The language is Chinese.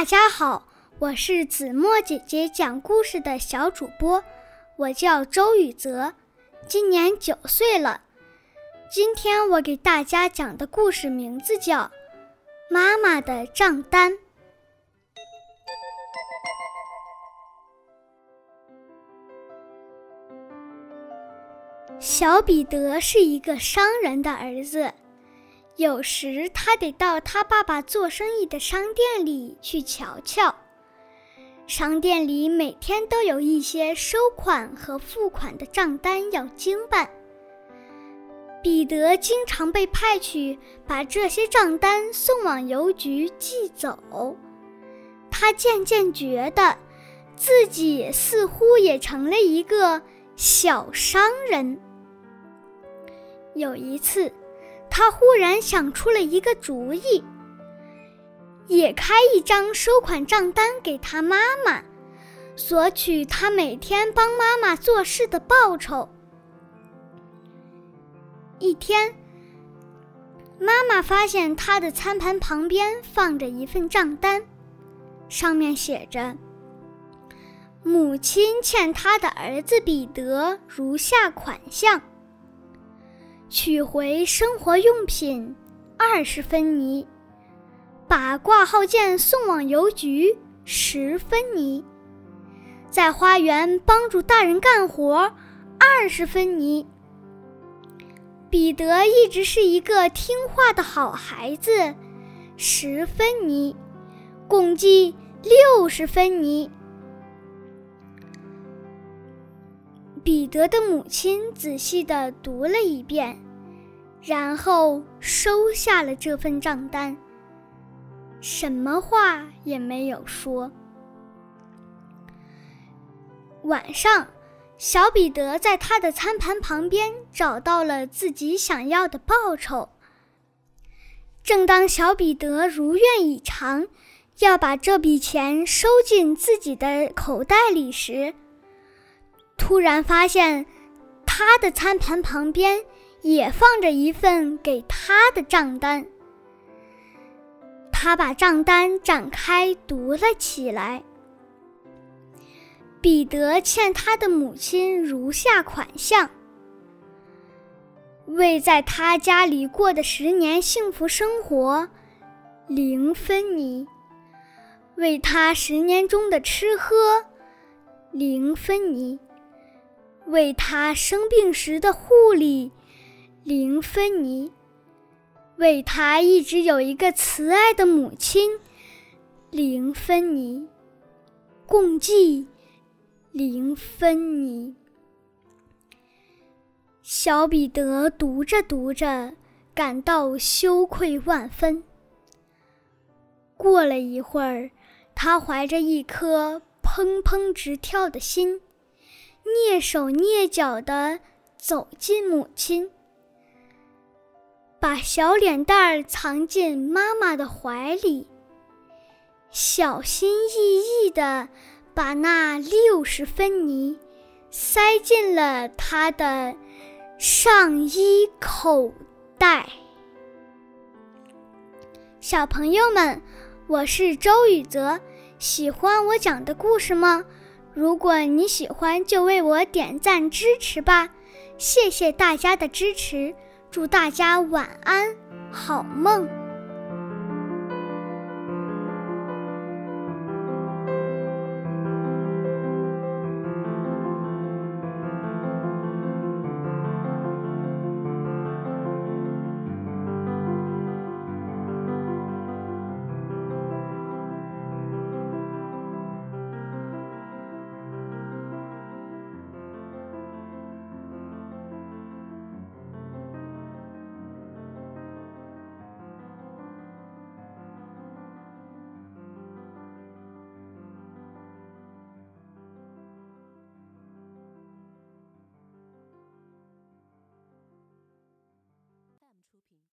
大家好，我是子墨姐姐讲故事的小主播，我叫周雨泽，今年九岁了。今天我给大家讲的故事名字叫《妈妈的账单》。小彼得是一个商人的儿子。有时他得到他爸爸做生意的商店里去瞧瞧。商店里每天都有一些收款和付款的账单要经办。彼得经常被派去把这些账单送往邮局寄走。他渐渐觉得自己似乎也成了一个小商人。有一次。他忽然想出了一个主意，也开一张收款账单给他妈妈，索取他每天帮妈妈做事的报酬。一天，妈妈发现他的餐盘旁边放着一份账单，上面写着：“母亲欠他的儿子彼得如下款项。”取回生活用品二十分尼，把挂号件送往邮局十分尼，在花园帮助大人干活二十分尼。彼得一直是一个听话的好孩子，十分尼，共计六十分尼。彼得的母亲仔细地读了一遍，然后收下了这份账单，什么话也没有说。晚上，小彼得在他的餐盘旁边找到了自己想要的报酬。正当小彼得如愿以偿，要把这笔钱收进自己的口袋里时，突然发现，他的餐盘旁边也放着一份给他的账单。他把账单展开读了起来：“彼得欠他的母亲如下款项：为在他家里过的十年幸福生活，零分尼；为他十年中的吃喝，零分尼。”为他生病时的护理，零分尼；为他一直有一个慈爱的母亲，零分尼，共计零分尼。小彼得读着读着，感到羞愧万分。过了一会儿，他怀着一颗砰砰直跳的心。蹑手蹑脚地走进母亲，把小脸蛋儿藏进妈妈的怀里，小心翼翼地把那六十分泥塞进了他的上衣口袋。小朋友们，我是周雨泽，喜欢我讲的故事吗？如果你喜欢，就为我点赞支持吧，谢谢大家的支持，祝大家晚安，好梦。